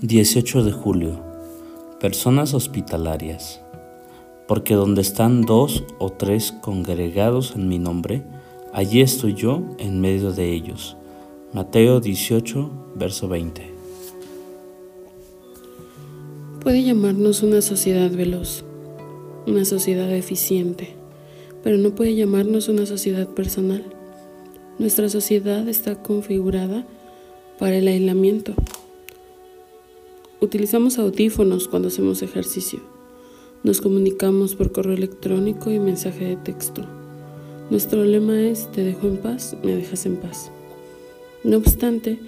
18 de julio. Personas hospitalarias. Porque donde están dos o tres congregados en mi nombre, allí estoy yo en medio de ellos. Mateo 18, verso 20. Puede llamarnos una sociedad veloz, una sociedad eficiente, pero no puede llamarnos una sociedad personal. Nuestra sociedad está configurada para el aislamiento Utilizamos audífonos cuando hacemos ejercicio. Nos comunicamos por correo electrónico y mensaje de texto. Nuestro lema es, te dejo en paz, me dejas en paz. No obstante,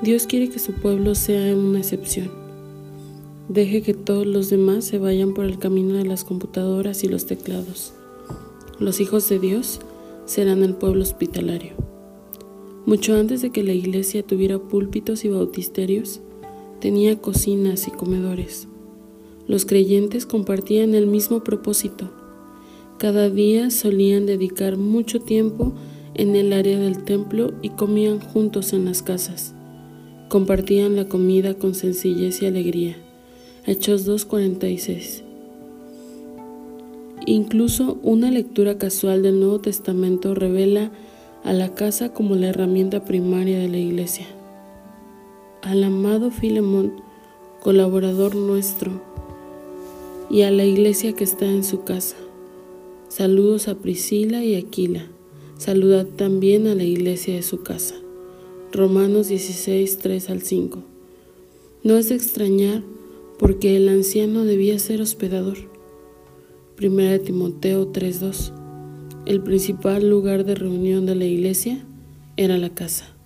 Dios quiere que su pueblo sea una excepción. Deje que todos los demás se vayan por el camino de las computadoras y los teclados. Los hijos de Dios serán el pueblo hospitalario. Mucho antes de que la iglesia tuviera púlpitos y bautisterios, tenía cocinas y comedores. Los creyentes compartían el mismo propósito. Cada día solían dedicar mucho tiempo en el área del templo y comían juntos en las casas. Compartían la comida con sencillez y alegría. Hechos 2.46. Incluso una lectura casual del Nuevo Testamento revela a la casa como la herramienta primaria de la iglesia al amado Filemón, colaborador nuestro, y a la iglesia que está en su casa. Saludos a Priscila y Aquila. Saludad también a la iglesia de su casa. Romanos 16, 3 al 5. No es de extrañar porque el anciano debía ser hospedador. Primera de Timoteo 3:2. El principal lugar de reunión de la iglesia era la casa.